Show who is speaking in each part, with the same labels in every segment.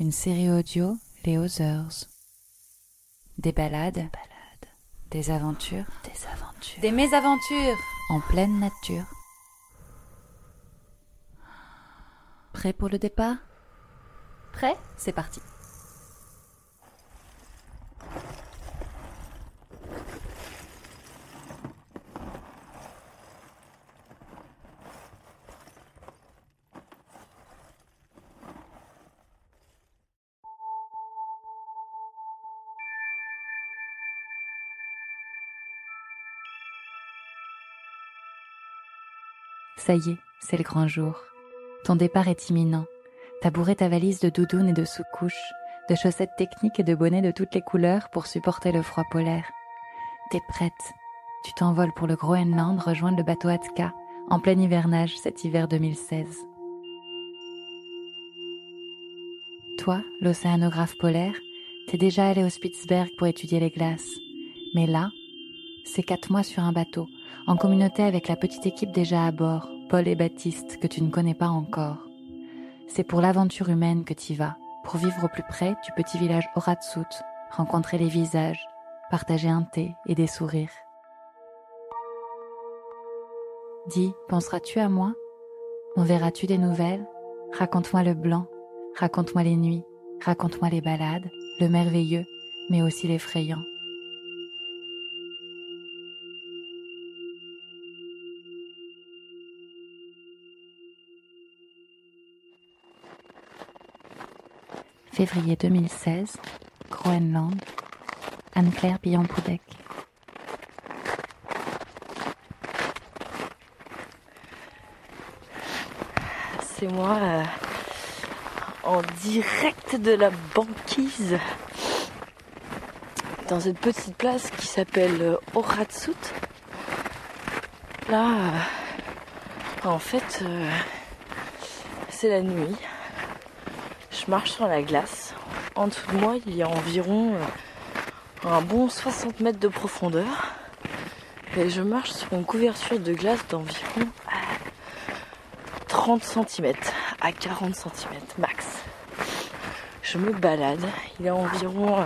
Speaker 1: une série audio Les Others. Des balades, des aventures, des aventures, des mésaventures en pleine nature. Prêt pour le départ? Prêt? C'est parti. Ça y est, c'est le grand jour. Ton départ est imminent. T'as bourré ta valise de doudounes et de sous-couches, de chaussettes techniques et de bonnets de toutes les couleurs pour supporter le froid polaire. T'es prête. Tu t'envoles pour le Groenland rejoindre le bateau Atka en plein hivernage cet hiver 2016. Toi, l'océanographe polaire, t'es déjà allé au Spitzberg pour étudier les glaces. Mais là, c'est quatre mois sur un bateau, en communauté avec la petite équipe déjà à bord, Paul et Baptiste, que tu ne connais pas encore. C'est pour l'aventure humaine que tu vas, pour vivre au plus près du petit village Horatsut, rencontrer les visages, partager un thé et des sourires. Dis, penseras-tu à moi? M'enverras-tu des nouvelles? Raconte-moi le blanc, raconte-moi les nuits, raconte-moi les balades, le merveilleux, mais aussi l'effrayant. Février 2016, Groenland, Anne-Claire Billon-Poudec.
Speaker 2: C'est moi euh, en direct de la banquise dans une petite place qui s'appelle euh, Horatsut. Là, euh, en fait, c'est la nuit. Je marche sur la glace. En dessous de moi, il y a environ euh, un bon 60 mètres de profondeur. Et je marche sur une couverture de glace d'environ euh, 30 cm à 40 cm max. Je me balade. Il est environ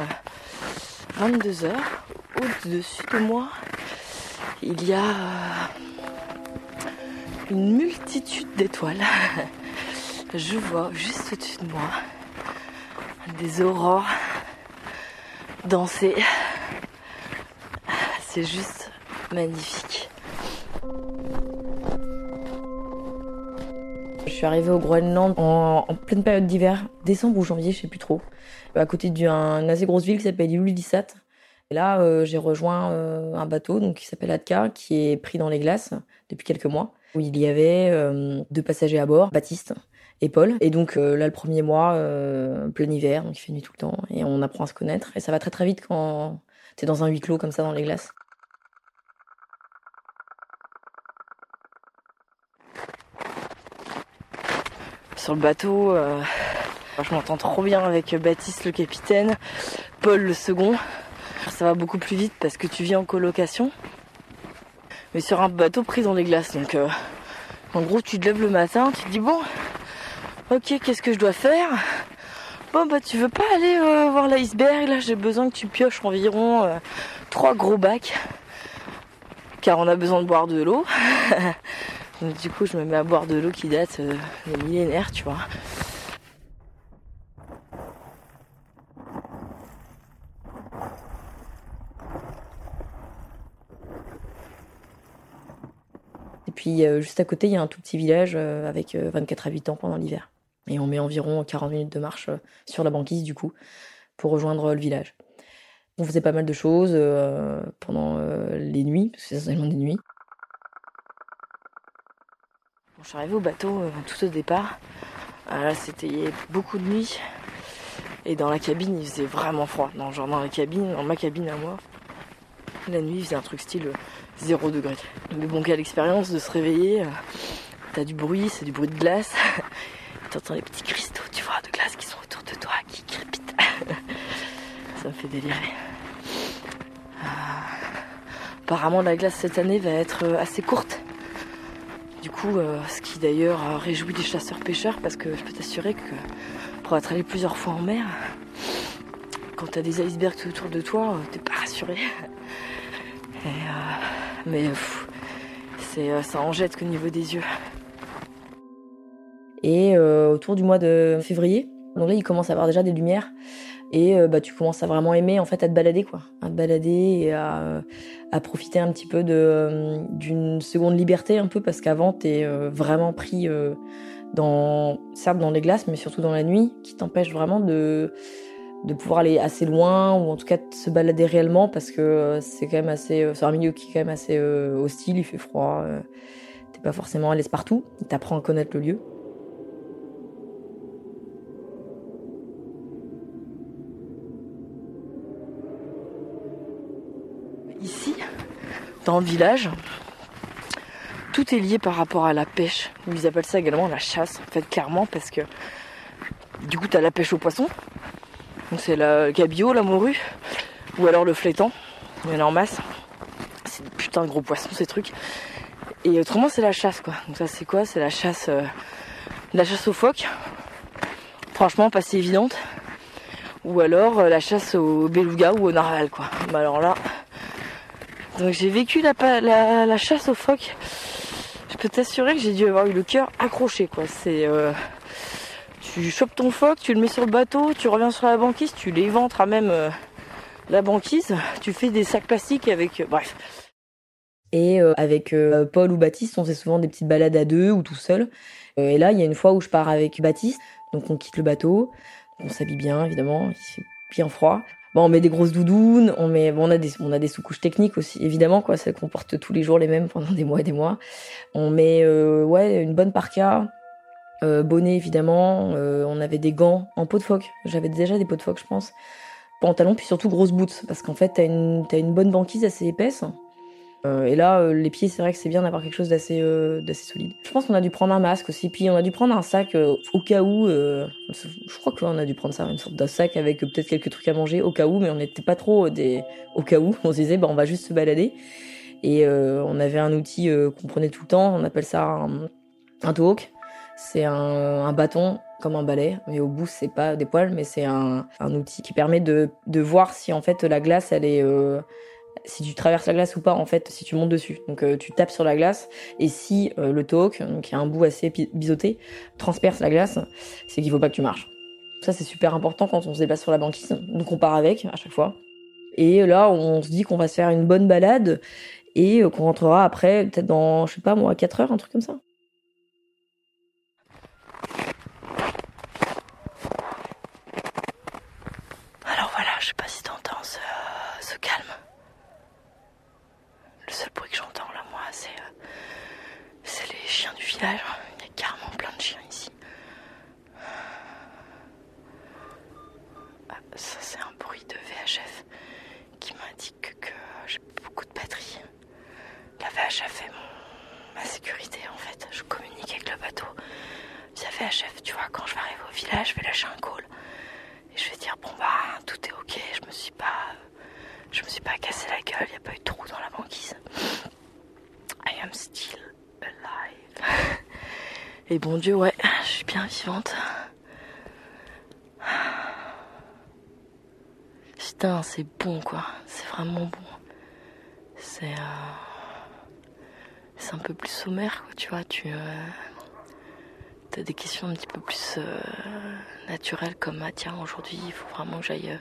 Speaker 2: 22 heures. Au-dessus de moi, il y a euh, une multitude d'étoiles. Je vois juste au-dessus de moi des aurores danser. C'est juste magnifique. Je suis arrivée au Groenland en, pleine période d'hiver, décembre ou janvier, je sais plus trop, à côté d'une assez grosse ville qui s'appelle Ilulissat. Et là, euh, j'ai rejoint euh, un bateau donc, qui s'appelle Atka, qui est pris dans les glaces depuis quelques mois, où il y avait euh, deux passagers à bord, Baptiste et Paul. Et donc euh, là, le premier mois, euh, plein hiver, donc il fait nuit tout le temps, et on apprend à se connaître. Et ça va très très vite quand t'es dans un huis clos comme ça dans les glaces. Sur le bateau, euh, je m'entends trop bien avec Baptiste le capitaine, Paul le second. Ça va beaucoup plus vite parce que tu vis en colocation. Mais sur un bateau pris dans les glaces. Donc en gros tu te lèves le matin, tu te dis bon, ok qu'est-ce que je dois faire Bon bah tu veux pas aller euh, voir l'iceberg là J'ai besoin que tu pioches environ euh, trois gros bacs. Car on a besoin de boire de l'eau. Donc, du coup je me mets à boire de l'eau qui date euh, des millénaires, tu vois. Et puis euh, juste à côté, il y a un tout petit village euh, avec euh, 24 habitants pendant l'hiver. Et on met environ 40 minutes de marche euh, sur la banquise du coup pour rejoindre le village. On faisait pas mal de choses euh, pendant euh, les nuits, parce que c'est essentiellement des nuits. Je suis arrivée au bateau euh, tout au départ. Ah, là, c'était beaucoup de nuit. Et dans la cabine, il faisait vraiment froid. Dans, genre dans la cabine, dans ma cabine à moi, la nuit, il faisait un truc style 0 degré. Mais bon, quelle expérience de se réveiller. euh, T'as du bruit, c'est du bruit de glace. T'entends les petits cristaux, tu vois, de glace qui sont autour de toi, qui crépitent. Ça me fait délirer. Ah. Apparemment, la glace cette année va être euh, assez courte. Du coup, euh, ce qui d'ailleurs euh, réjouit les chasseurs-pêcheurs parce que je peux t'assurer que pour être allé plusieurs fois en mer, quand t'as des icebergs tout autour de toi, euh, t'es pas rassuré. Euh, mais c'est, euh, ça en jette qu'au niveau des yeux. Et euh, autour du mois de février, donc là il commence à avoir déjà des lumières. Et euh, bah, tu commences à vraiment aimer en fait à te balader quoi, à te balader et à, profiter un petit peu euh, d'une seconde liberté un peu parce qu'avant t'es vraiment pris dans certes dans les glaces mais surtout dans la nuit qui t'empêche vraiment de de pouvoir aller assez loin ou en tout cas de se balader réellement parce que c'est quand même assez c'est un milieu qui est quand même assez hostile il fait froid t'es pas forcément à l'aise partout t'apprends à connaître le lieu ici dans le village tout est lié par rapport à la pêche ils appellent ça également la chasse en fait clairement parce que du coup t'as la pêche au poisson donc c'est le cabillaud, la morue, ou alors le flétan. Il y en a en masse. C'est des putains de gros poissons ces trucs. Et autrement c'est la chasse quoi. Donc ça c'est quoi? C'est la chasse, euh, la chasse aux phoques. Franchement pas si évidente. Ou alors euh, la chasse au beluga ou au narval quoi. Mais alors là, donc j'ai vécu la, la, la chasse aux phoques. Je peux t'assurer que j'ai dû avoir eu le cœur accroché quoi. C'est euh, tu chopes ton phoque, tu le mets sur le bateau, tu reviens sur la banquise, tu l'éventres à même euh, la banquise, tu fais des sacs plastiques avec. euh, bref. Et euh, avec euh, Paul ou Baptiste, on fait souvent des petites balades à deux ou tout seul. Euh, et là, il y a une fois où je pars avec Baptiste, donc on quitte le bateau, on s'habille bien évidemment, il fait bien froid. On met des grosses doudounes, on met, on a des, on a des sous-couches techniques aussi, évidemment, quoi, celles qu'on porte tous les jours les mêmes pendant des mois et des mois. On met, euh, une bonne parka, euh, bonnet évidemment, euh, on avait des gants en peau de phoque. J'avais déjà des peaux de phoque, je pense. Pantalon, puis surtout grosses boots, parce qu'en fait, t'as t'as une bonne banquise assez épaisse. Euh, et là, euh, les pieds, c'est vrai que c'est bien d'avoir quelque chose d'assez, euh, d'assez solide. Je pense qu'on a dû prendre un masque aussi, puis on a dû prendre un sac au cas où. je crois qu'on a dû prendre ça, une sorte d'un sac avec peut-être quelques trucs à manger au cas où, mais on n'était pas trop des au cas où. On se disait, bah, on va juste se balader. Et on avait un outil qu'on prenait tout le temps. On appelle ça un, un towhawk. C'est un, bâton comme un balai, mais au bout c'est pas des poils, mais c'est un, outil qui permet de, voir si en fait la glace elle est si tu traverses la glace ou pas en fait si tu montes dessus. Donc euh, tu tapes sur la glace et si euh, le towhawk, donc a un bout assez biseauté, transperce la glace, c'est qu'il faut pas que tu marches. Ça c'est super important quand on se déplace sur la banquise. Donc on part avec à chaque fois. Et là on se dit qu'on va se faire une bonne balade et euh, qu'on rentrera après peut-être dans je sais pas moi 4 heures un truc comme ça. Alors voilà, je sais pas si t'entends ce, ce calme. Le seul bruit que j'entends là, moi, c'est euh, c'est les chiens du village. Il y a carrément plein de chiens ici. Ah, ça, c'est un bruit de VHF qui m'indique que j'ai beaucoup de batterie. La VHF est mon, ma sécurité en fait. Je communique avec le bateau via VHF. Tu vois, quand je vais arriver au village, je vais lâcher un call. Et je vais dire bon bah tout est ok, je me suis pas je me suis pas cassé la gueule, il a pas eu de trou dans la banquise. I am still alive. Et bon Dieu ouais, je suis bien vivante. Putain, c'est bon quoi, c'est vraiment bon. C'est euh, c'est un peu plus sommaire quoi, tu vois, tu euh, T'as des questions un petit peu plus euh, naturelles comme ah tiens aujourd'hui il faut vraiment que j'aille euh,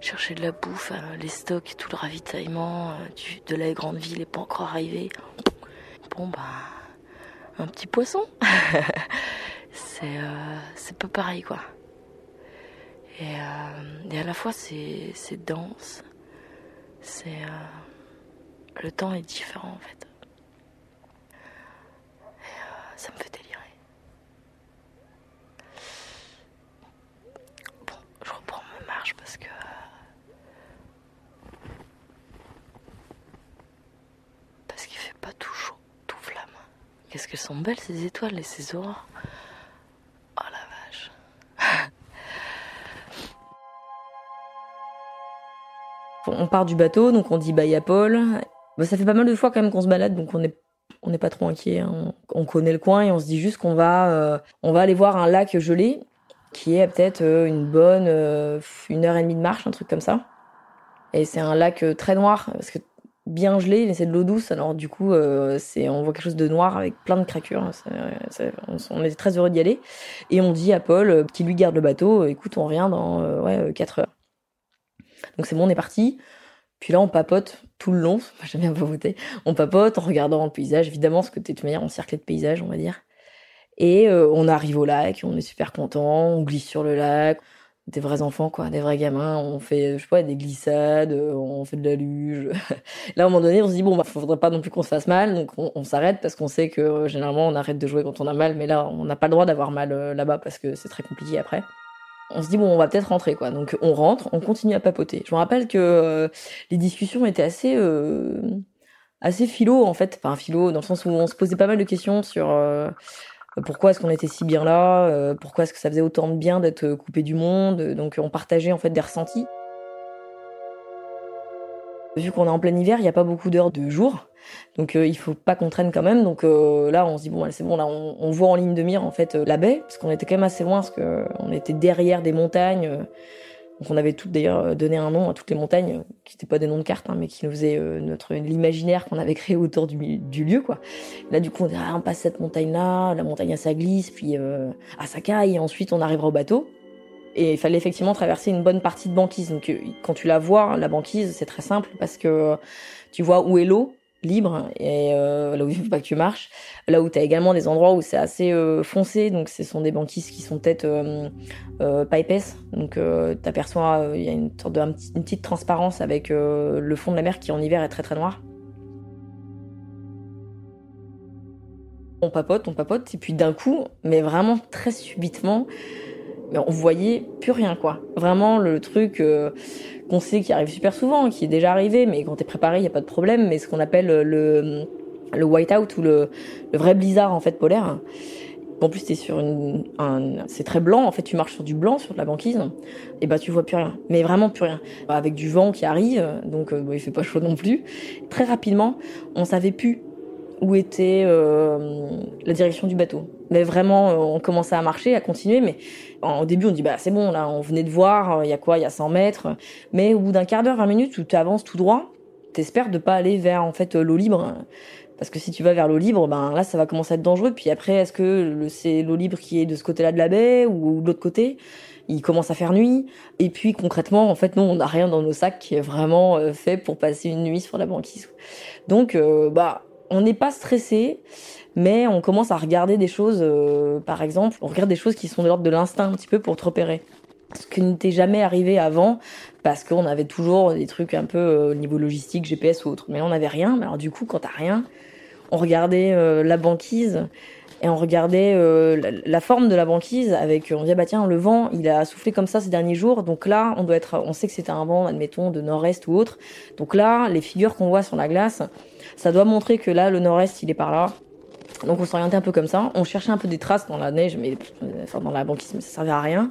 Speaker 2: chercher de la bouffe, les stocks, tout le ravitaillement de la grande ville n'est pas encore arrivé. Bon bah un petit poisson, c'est c'est pas pareil quoi. Et, à la fois c'est dense, c'est le temps est différent en fait ça me fait délirer. Bon, je reprends ma marche parce que... Euh, parce qu'il fait pas tout chaud, tout flamme. Qu'est-ce qu'elles sont belles ces étoiles et ces aurores? Oh la vache. on part du bateau, donc on dit bye à Paul. Ça fait pas mal de fois quand même qu'on se balade, donc on est on n'est pas trop inquiet. Hein. On, connaît le coin et on se dit juste qu'on va, euh, on va aller voir un lac gelé qui est peut-être euh, une bonne euh, une heure et demie de marche, un truc comme ça. Et c'est un lac très noir parce que bien gelé, mais c'est de l'eau douce. Alors du coup, c'est on voit quelque chose de noir avec plein de craquures. on, était très heureux d'y aller. Et on dit à Paul, qui lui garde le bateau, écoute, on revient dans ouais 4 heures. Donc c'est bon, on est parti. Puis là, on papote tout le long. J'aime bien voter. On papote en regardant le paysage. Évidemment, parce que de toute manière, on de paysage, on va dire. Et euh, on arrive au lac, on est super content, on glisse sur le lac. Des vrais enfants, quoi, des vrais gamins. On fait, je sais pas, des glissades, on fait de la luge. là, à un moment donné, on se dit, bon, bah, faudrait pas non plus qu'on se fasse mal. Donc, on, s'arrête parce qu'on sait que euh, généralement, on arrête de jouer quand on a mal. Mais là, on n'a pas le droit d'avoir mal euh, là-bas parce que c'est très compliqué après on se dit bon on va peut-être rentrer quoi. Donc on rentre on continue à papoter. Je me rappelle que euh, les discussions étaient assez euh, assez philo en fait. Enfin philo dans le sens où on se posait pas mal de questions sur euh, pourquoi est-ce qu'on était si bien là pourquoi est-ce que ça faisait autant de bien d'être coupé du monde. Donc on partageait en fait des ressentis Vu qu'on est en plein hiver, il n'y a pas beaucoup d'heures de jour, donc euh, il faut pas qu'on traîne quand même. Donc euh, là, on se dit bon, c'est bon, là, on, voit en ligne de mire en fait euh, la baie, parce qu'on était quand même assez loin, parce qu'on était derrière des montagnes. donc on avait toutes d'ailleurs donné un nom à toutes les montagnes, qui n'étaient pas des noms de cartes, hein, mais qui nous faisaient notre l'imaginaire qu'on avait créé autour du, lieu, quoi. Là, du coup, on dit ah, on passe cette montagne-là, la montagne ça glisse, puis ah ça caille, et ensuite on arrivera au bateau. Et il fallait effectivement traverser une bonne partie de banquise. Donc euh, quand tu la vois, la banquise, c'est très simple parce que tu vois où est l'eau libre et euh, là où il faut pas que tu marches. Là où tu as également des endroits où c'est assez euh, foncé, donc ce sont des banquises qui sont peut-être pas épaisses. Donc tu aperçois, il y a une sorte de une petite transparence avec le fond de la mer qui en hiver est très très noir. On papote, on papote, et puis d'un coup, mais vraiment très subitement, on voyait plus rien quoi. Vraiment le truc euh, qu'on sait qui arrive super souvent, qui est déjà arrivé, mais quand t'es préparé, il y a pas de problème. Mais ce qu'on appelle le le whiteout ou le, vrai blizzard en fait polaire. En plus, sur un, c'est très blanc. En fait, tu marches sur du blanc sur de la banquise, et bah tu vois plus rien, mais vraiment plus rien. Avec du vent qui arrive, donc euh, il fait pas chaud non plus. Très rapidement, on savait plus où était euh, la direction du bateau. Mais vraiment, euh, on commençait à marcher, à continuer. Mais au début, on dit bah c'est bon, là, on venait de voir, euh, il y a quoi, il y a 100 mètres. Mais au bout d'un quart d'heure, 20 minutes, où tu avances tout droit, t'espères de pas aller vers en fait l'eau libre. Parce que si tu vas vers l'eau libre, ben là, ça va commencer à être dangereux. Puis après, est-ce que c'est l'eau libre qui est de ce côté-là de la baie ou de l'autre côté? Il commence à faire nuit. Et puis concrètement, en fait, nous, on n'a rien dans nos sacs qui est vraiment fait pour passer une nuit sur la banquise. Donc, bah on n'est pas stressé, mais on commence à regarder des choses, euh, par exemple, on regarde des choses qui sont de l'ordre de l'instinct un petit peu pour te repérer. Ce qui n'était jamais arrivé avant, parce qu'on avait toujours des trucs un peu euh, au niveau logistique, GPS ou autre. Mais on n'avait rien. Alors du coup, quand t'as rien, on regardait euh, la banquise et on regardait la, forme de la banquise avec on dit bah tiens le vent il a soufflé comme ça ces derniers jours donc là on doit être on sait que c'était un vent admettons de nord-est ou autre donc là les figures qu'on voit sur la glace ça doit montrer que là, le nord-est, il est par là. Donc on s'orientait un peu comme ça. On cherchait un peu des traces dans la neige, mais enfin dans la banquise, mais ça servait à rien.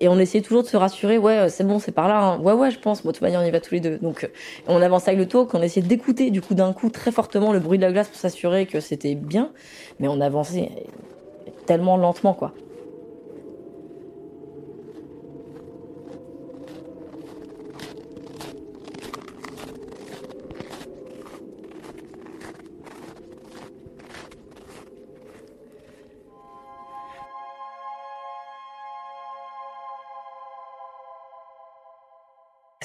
Speaker 2: Et on essayait toujours de se rassurer, ouais, c'est bon, c'est par là. Hein. Ouais, ouais, je pense. Bon, de toute manière, on y va tous les deux. Donc, on avançait avec le taux, qu'on essayait d'écouter du coup d'un coup très fortement le bruit de la glace pour s'assurer que c'était bien. Mais on avançait tellement lentement, quoi.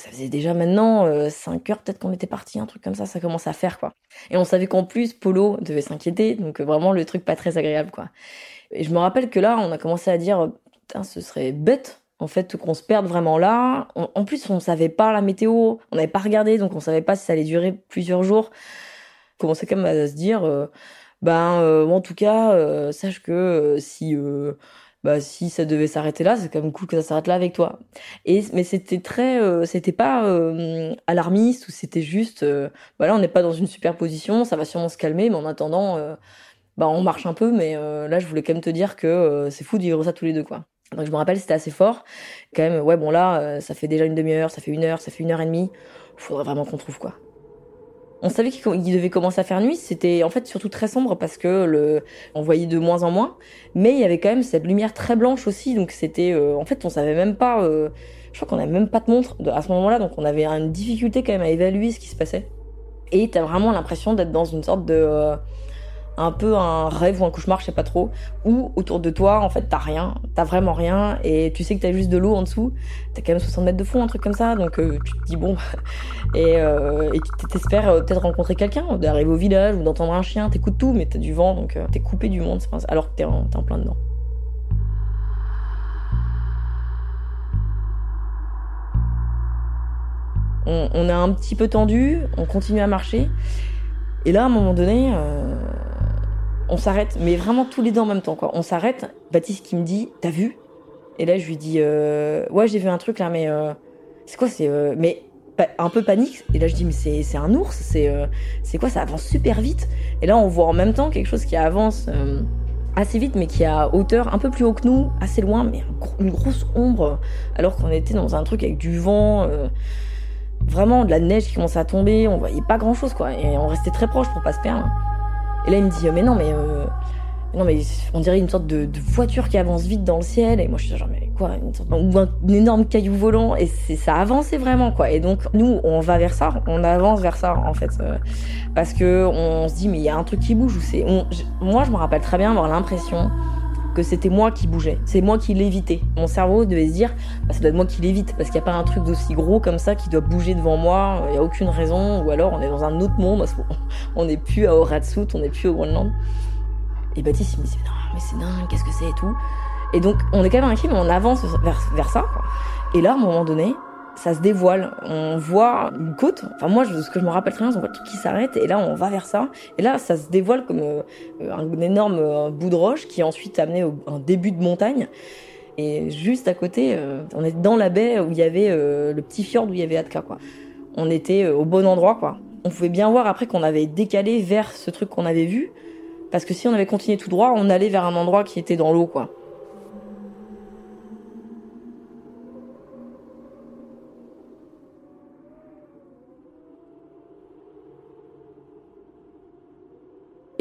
Speaker 2: Ça faisait déjà maintenant 5 euh, heures peut-être qu'on était parti, un truc comme ça, ça commence à faire quoi. Et on savait qu'en plus Polo devait s'inquiéter, donc euh, vraiment le truc pas très agréable quoi. Et je me rappelle que là, on a commencé à dire, putain, ce serait bête en fait qu'on se perde vraiment là. en plus, on savait pas la météo, on n'avait pas regardé, donc on savait pas si ça allait durer plusieurs jours. On commençait quand même à se dire, euh, ben en tout cas, sache que si bah si ça devait s'arrêter là, c'est quand même cool que ça s'arrête là avec toi. Et mais c'était très, euh, c'était pas euh, alarmiste ou c'était juste, euh, bah là on n'est pas dans une super position, ça va sûrement se calmer, mais en attendant, bah on marche un peu, mais là je voulais quand même te dire que c'est fou de vivre ça tous les deux quoi. Donc je me rappelle, c'était assez fort. Quand même, ouais, bon là, ça fait déjà une demi-heure, ça fait une heure, ça fait une heure et demie. Faudrait vraiment qu'on trouve quoi. On savait qu'il devait commencer à faire nuit. C'était en fait surtout très sombre parce que le, on voyait de moins en moins. Mais il y avait quand même cette lumière très blanche aussi. Donc c'était, euh, en fait, on savait même pas. Euh, je crois qu'on avait même pas de montre à ce moment-là. Donc on avait une difficulté quand même à évaluer ce qui se passait. Et t'as vraiment l'impression d'être dans une sorte de euh, un peu un rêve ou un cauchemar, je sais pas trop, où autour de toi, en fait, t'as rien, t'as vraiment rien, et tu sais que t'as juste de l'eau en dessous, t'as quand même 60 mètres de fond, un truc comme ça, donc euh, tu te dis bon, et euh, tu t'espères euh, peut-être rencontrer quelqu'un, d'arriver au village ou d'entendre un chien, t'écoutes tout, mais t'as du vent, donc t'es coupé du monde, alors que t'es en, en plein dedans. On, on a un petit peu tendu, on continue à marcher. Et là, à un moment donné, on s'arrête, mais vraiment tous les deux en même temps. On s'arrête. Baptiste qui me dit, t'as vu? Et là, je lui dis, euh, ouais, j'ai vu un truc là, mais euh, c'est quoi C'est euh, mais un peu panique. Et là, je dis, mais c'est c'est un ours. C'est c'est quoi Ça avance super vite. Et là, on voit en même temps quelque chose qui avance assez vite, mais qui a hauteur un peu plus haut que nous, assez loin, mais une grosse ombre, alors qu'on était dans un truc avec du vent. Vraiment de la neige qui commençait à tomber, on voyait pas grand chose quoi, et on restait très proche pour pas se perdre. Et là, il me dit, mais non, mais, euh, non, mais on dirait une sorte de, voiture qui avance vite dans le ciel. Et moi, je suis genre, mais quoi, une sorte, ou un, énorme caillou volant. Et ça avançait vraiment, quoi. Et donc, nous, on va vers ça, on avance vers ça, en fait. Euh, parce que on se dit, mais il y a un truc qui bouge. Ou c'est, moi, je me rappelle très bien avoir l'impression que c'était moi qui bougeais, c'est moi qui l'évitais. Mon cerveau devait se dire, bah, ça doit être moi qui l'évite, parce qu'il n'y a pas un truc d'aussi gros comme ça qui doit bouger devant moi, il n'y a aucune raison, ou alors on est dans un autre monde, qu'on n'est plus à Horatsut, on n'est plus au Groenland. Et Baptiste, il me dit, non, mais c'est dingue, qu'est-ce que c'est et tout. Et donc, on est quand même inquiet, mais on avance vers, ça. Et là, à un moment donné, ça se dévoile. On voit une côte. Enfin, moi, ce que je me rappelle très bien, on voit le truc qui s'arrête et là, on va vers ça. Et là, ça se dévoile comme euh, un énorme euh, bout de roche qui est ensuite amené au un début de montagne. Et juste à côté, euh, on est dans la baie où il y avait le petit fjord où il y avait Atka, quoi. On était au bon endroit, quoi. On pouvait bien voir après qu'on avait décalé vers ce truc qu'on avait vu. Parce que si on avait continué tout droit, on allait vers un endroit qui était dans l'eau, quoi.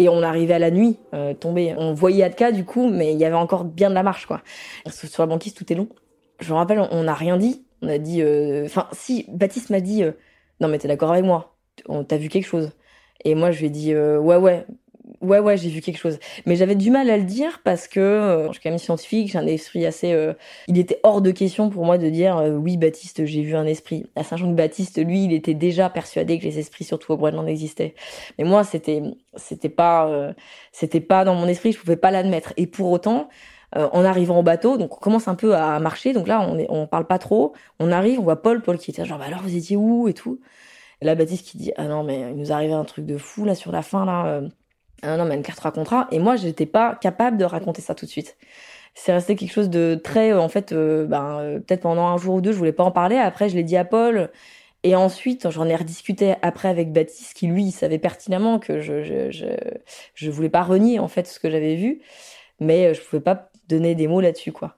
Speaker 2: Et on arrivait à la nuit, euh, tombé. On voyait Atka du coup, mais il y avait encore bien de la marche quoi. Sur la banquise, tout est long. Je me rappelle, on n'a rien dit. On a dit, euh, enfin, si Baptiste m'a dit, euh, non mais t'es d'accord avec moi T'as vu quelque chose Et moi je lui ai dit, ouais ouais, Ouais, ouais, j'ai vu quelque chose. Mais j'avais du mal à le dire parce que euh, je suis quand même scientifique, j'ai un esprit assez. Euh, il était hors de question pour moi de dire euh, oui, Baptiste, j'ai vu un esprit. À Saint-Jean-de-Baptiste, lui, il était déjà persuadé que les esprits, surtout au Groenland, existaient. Mais moi, c'était, c'était pas, c'était pas dans mon esprit, je pouvais pas l'admettre. Et pour autant, en arrivant au bateau, donc on commence un peu à marcher. Donc là, on est, on parle pas trop. On arrive, on voit Paul, Paul qui était genre, bah alors vous étiez où? et tout. Et là, Baptiste qui dit, ah non, mais il nous arrivait un truc de fou là sur la fin là un homme a une carte racontera. Et moi, j'étais pas capable de raconter ça tout de suite. C'est resté quelque chose de très, euh, en fait, euh, ben, euh, peut-être pendant un jour ou deux, je voulais pas en parler. Après, je l'ai dit à Paul. Et ensuite, j'en ai rediscuté après avec Baptiste, qui lui, savait pertinemment que je, je, je, je voulais pas renier, en fait, ce que j'avais vu. Mais je pouvais pas donner des mots là-dessus, quoi.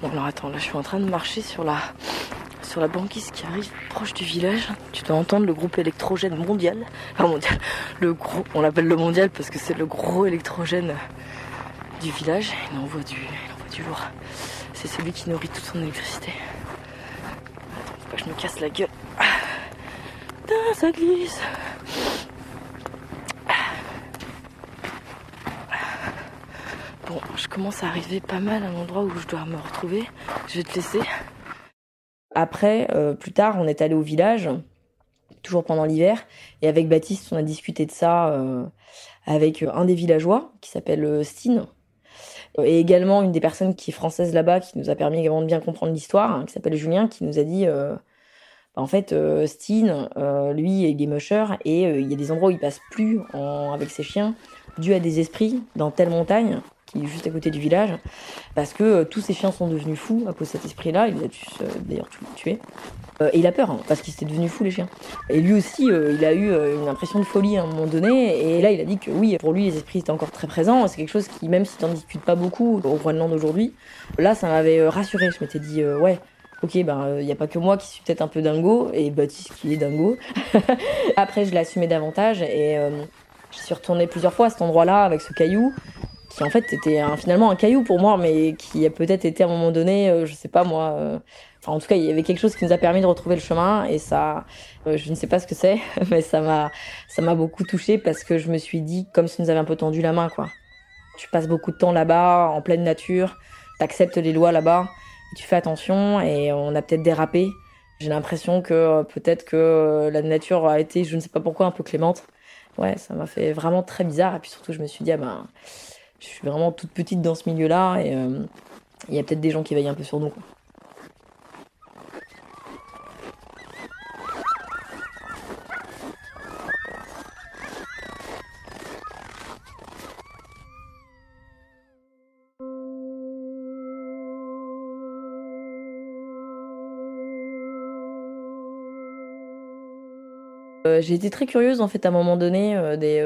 Speaker 2: Bon alors attends, là je suis en train de marcher sur la sur la banquise qui arrive proche du village. Tu dois entendre le groupe électrogène mondial. Enfin mondial. Le gros, on l'appelle le mondial parce que c'est le gros électrogène du village. Il envoie du, il envoie du lourd. C'est celui qui nourrit toute son électricité. Attends, faut pas que je me casse la gueule. Ah, ça glisse. Je commence à arriver pas mal à l'endroit où je dois me retrouver. Je vais te laisser. Après, euh, plus tard, on est allé au village, toujours pendant l'hiver, et avec Baptiste, on a discuté de ça euh, avec un des villageois qui s'appelle euh, Stine, et également une des personnes qui est française là-bas, qui nous a permis également de bien comprendre l'histoire, hein, qui s'appelle Julien, qui nous a dit bah, en fait, Stine, lui, il est musher et il y a des endroits où il passe plus avec ses chiens, dû à des esprits dans telle montagne qui est juste à côté du village, parce que euh, tous ces chiens sont devenus fous à cause de cet esprit-là. Il a dû euh, d'ailleurs tuer. Euh, et il a peur, hein, parce qu'ils étaient devenus fous les chiens. Et lui aussi, il a eu une impression de folie à un moment donné. Et là, il a dit que oui, pour lui, les esprits étaient encore très présents. C'est quelque chose qui, même si tu n'en discutes pas beaucoup au Groenland aujourd'hui, là, ça m'avait rassuré. Je m'étais dit, ouais, ok, ben il n'y a pas que moi qui suis peut-être un peu dingo et Baptiste qui est dingo. Après, je l'ai assumé davantage et je suis retournée plusieurs fois à cet endroit-là avec ce caillou qui en fait était finalement un caillou pour moi, mais qui a peut-être été à un moment donné, euh, je sais pas moi. Euh, enfin, en tout cas, il y avait quelque chose qui nous a permis de retrouver le chemin, et ça, euh, je ne sais pas ce que c'est, mais ça m'a, ça m'a beaucoup touché parce que je me suis dit comme si nous avions un peu tendu la main, quoi. Tu passes beaucoup de temps là-bas, en pleine nature, t'acceptes les lois là-bas, tu fais attention, et on a peut-être dérapé. J'ai l'impression que peut-être que la nature a été, je ne sais pas pourquoi, un peu clémente. Ouais, ça m'a fait vraiment très bizarre. Et puis surtout, je me suis dit, ah ben, je suis vraiment toute petite dans ce milieu-là et euh, il y a peut-être des gens qui veillent un peu sur nous. Euh, j'ai été très curieuse en fait à un moment donné euh, des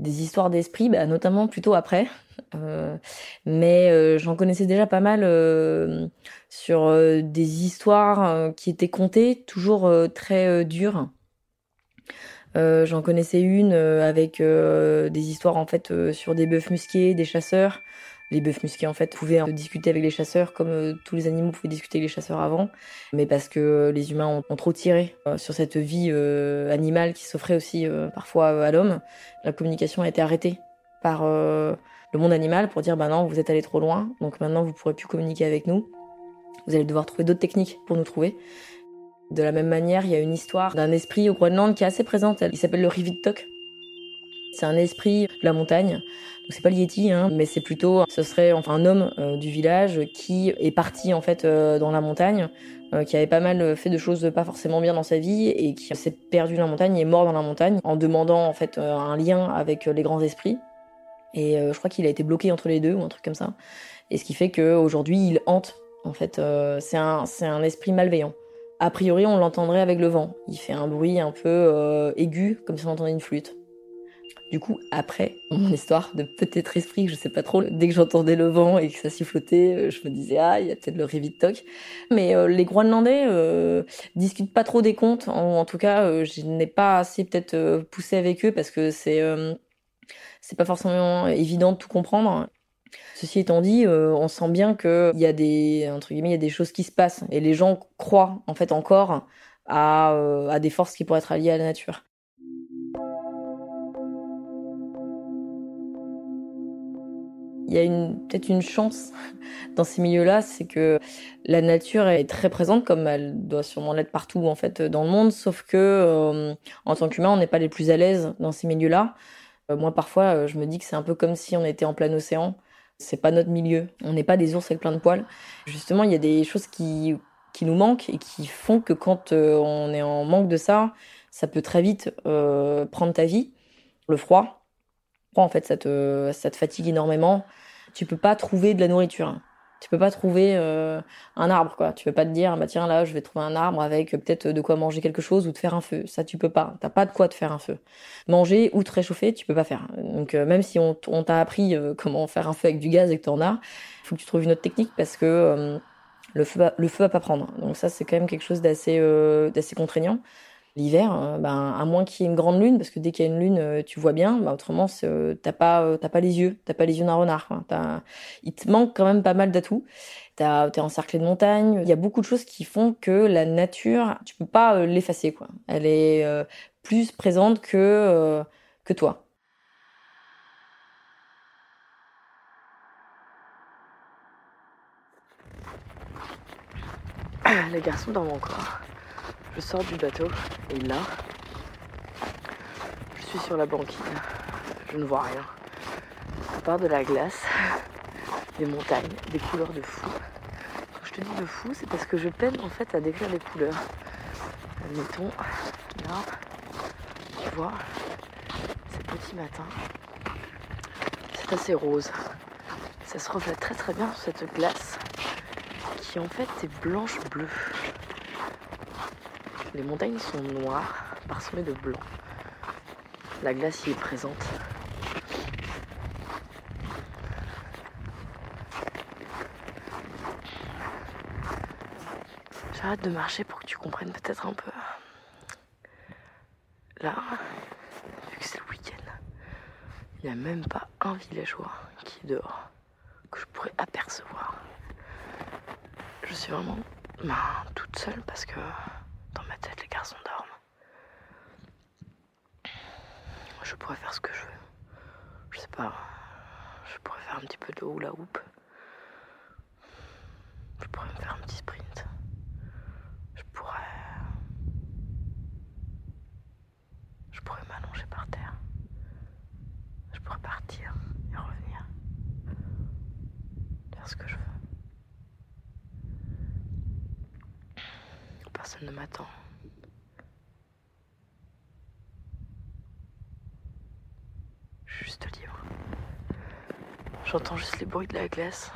Speaker 2: des histoires d'esprit, bah, notamment plutôt après. Euh, mais euh, j'en connaissais déjà pas mal euh, sur des histoires qui étaient contées, toujours très dures. j'en connaissais une avec des histoires en fait sur des bœufs musqués, des chasseurs, les bœufs musqués en fait pouvaient discuter avec les chasseurs comme euh, tous les animaux pouvaient discuter avec les chasseurs avant, mais parce que les humains ont, trop tiré euh, sur cette vie euh, animale qui s'offrait aussi parfois à l'homme. La communication a été arrêtée par le monde animal pour dire bah non vous êtes allé trop loin, donc maintenant vous pourrez plus communiquer avec nous. Vous allez devoir trouver d'autres techniques pour nous trouver. De la même manière, il y a une histoire d'un esprit au Groenland qui est assez présente. Il s'appelle le Rivittok. C'est un esprit de la montagne c'est pas le hein, mais c'est plutôt, ce serait enfin un homme euh, du village qui est parti en fait euh, dans la montagne, euh, qui avait pas mal fait de choses pas forcément bien dans sa vie et qui s'est perdu dans la montagne et est mort dans la montagne en demandant en fait un lien avec les grands esprits. Et je crois qu'il a été bloqué entre les deux ou un truc comme ça. Et ce qui fait qu'aujourd'hui il hante. En fait, c'est un, c'est un esprit malveillant. A priori, on l'entendrait avec le vent. Il fait un bruit un peu aigu, comme si on entendait une flûte. Du coup, après mon histoire de peut-être esprit, je sais pas trop, dès que j'entendais le vent et que ça sifflotait, euh, je me disais ah, il y a peut-être le Rivit Mais euh, les Groenlandais euh, discutent pas trop des comptes. En, tout cas, je n'ai pas assez peut-être poussé avec eux parce que c'est c'est pas forcément évident de tout comprendre. Ceci étant dit, on sent bien qu'il y a des entre guillemets, il y a des choses qui se passent et les gens croient en fait encore à, à des forces qui pourraient être liées à la nature. Il y a peut-être une chance dans ces milieux-là, c'est que la nature est très présente, comme elle doit sûrement l'être partout en fait dans le monde, sauf que euh, en tant qu'humain, on n'est pas les plus à l'aise dans ces milieux-là. Euh, moi, parfois, euh, je me dis que c'est un peu comme si on était en plein océan. C'est pas notre milieu. On n'est pas des ours avec plein de poils. Justement, il y a des choses qui qui nous manquent et qui font que quand on est en manque de ça, ça peut très vite prendre ta vie. Le froid, en fait, ça te, ça te fatigue énormément? Tu peux pas trouver de la nourriture. Tu peux pas trouver euh, un arbre, quoi. Tu peux pas te dire, bah tiens là, je vais trouver un arbre avec peut-être de quoi manger quelque chose ou de faire un feu. Ça, tu peux pas. T'as pas de quoi te faire un feu. Manger ou te réchauffer, tu peux pas faire. Donc euh, même si on, t'a appris euh, comment faire un feu avec du gaz et que t'en as, faut que tu trouves une autre technique parce que le feu, va, le feu va pas prendre. Donc ça, c'est quand même quelque chose d'assez d'assez contraignant. L'hiver, euh, ben, à moins qu'il y ait une grande lune, parce que dès qu'il y a une lune, euh, tu vois bien, ben, autrement, euh, t'as pas, t'as pas les yeux, t'as pas les yeux d'un renard. Il te manque quand même pas mal d'atouts. T'es encerclé de montagnes. Il y a beaucoup de choses qui font que la nature, tu peux pas l'effacer. quoi. Elle est plus présente que, que toi. Ah, le garçon dans mon corps. Je sors du bateau et là, je suis sur la banquise. Je ne vois rien. À part de la glace, des montagnes, des couleurs de fou. Quand je te dis de fou, c'est parce que je peine en fait à décrire les couleurs. Admettons, là, tu vois, c'est petit matin. C'est assez rose. Ça se reflète très très bien sur cette glace qui en fait est blanche bleue. Les montagnes sont noires, parsemées de blanc. La glace y est présente. J'arrête de marcher pour que tu comprennes peut-être un peu. Là, vu que c'est le week-end, il n'y a même pas un villageois qui est dehors que je pourrais apercevoir. Je suis vraiment ben, toute seule parce que dans ma tête les garçons dorment. Je pourrais faire ce que je veux. Je sais pas. Je pourrais faire un petit peu de hula hoop. Je pourrais me faire un petit sprint. Je pourrais. Je pourrais m'allonger par terre. Je pourrais partir et revenir. Faire ce que je veux. Personne ne m'attend. Je suis juste libre. J'entends juste les bruits de la glace.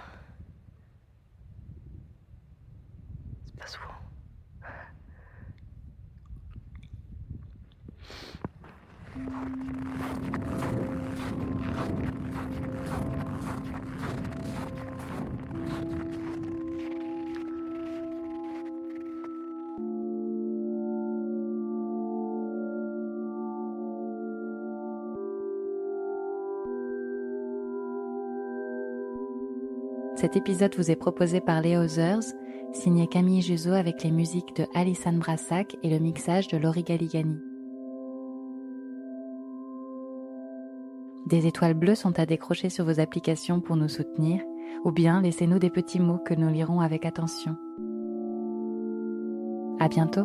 Speaker 1: Cet épisode vous est proposé par les Others, signé Camille Juzo avec les musiques de Alison Brassac et le mixage de Laurie Galigani. Des étoiles bleues sont à décrocher sur vos applications pour nous soutenir, ou bien laissez-nous des petits mots que nous lirons avec attention. À bientôt!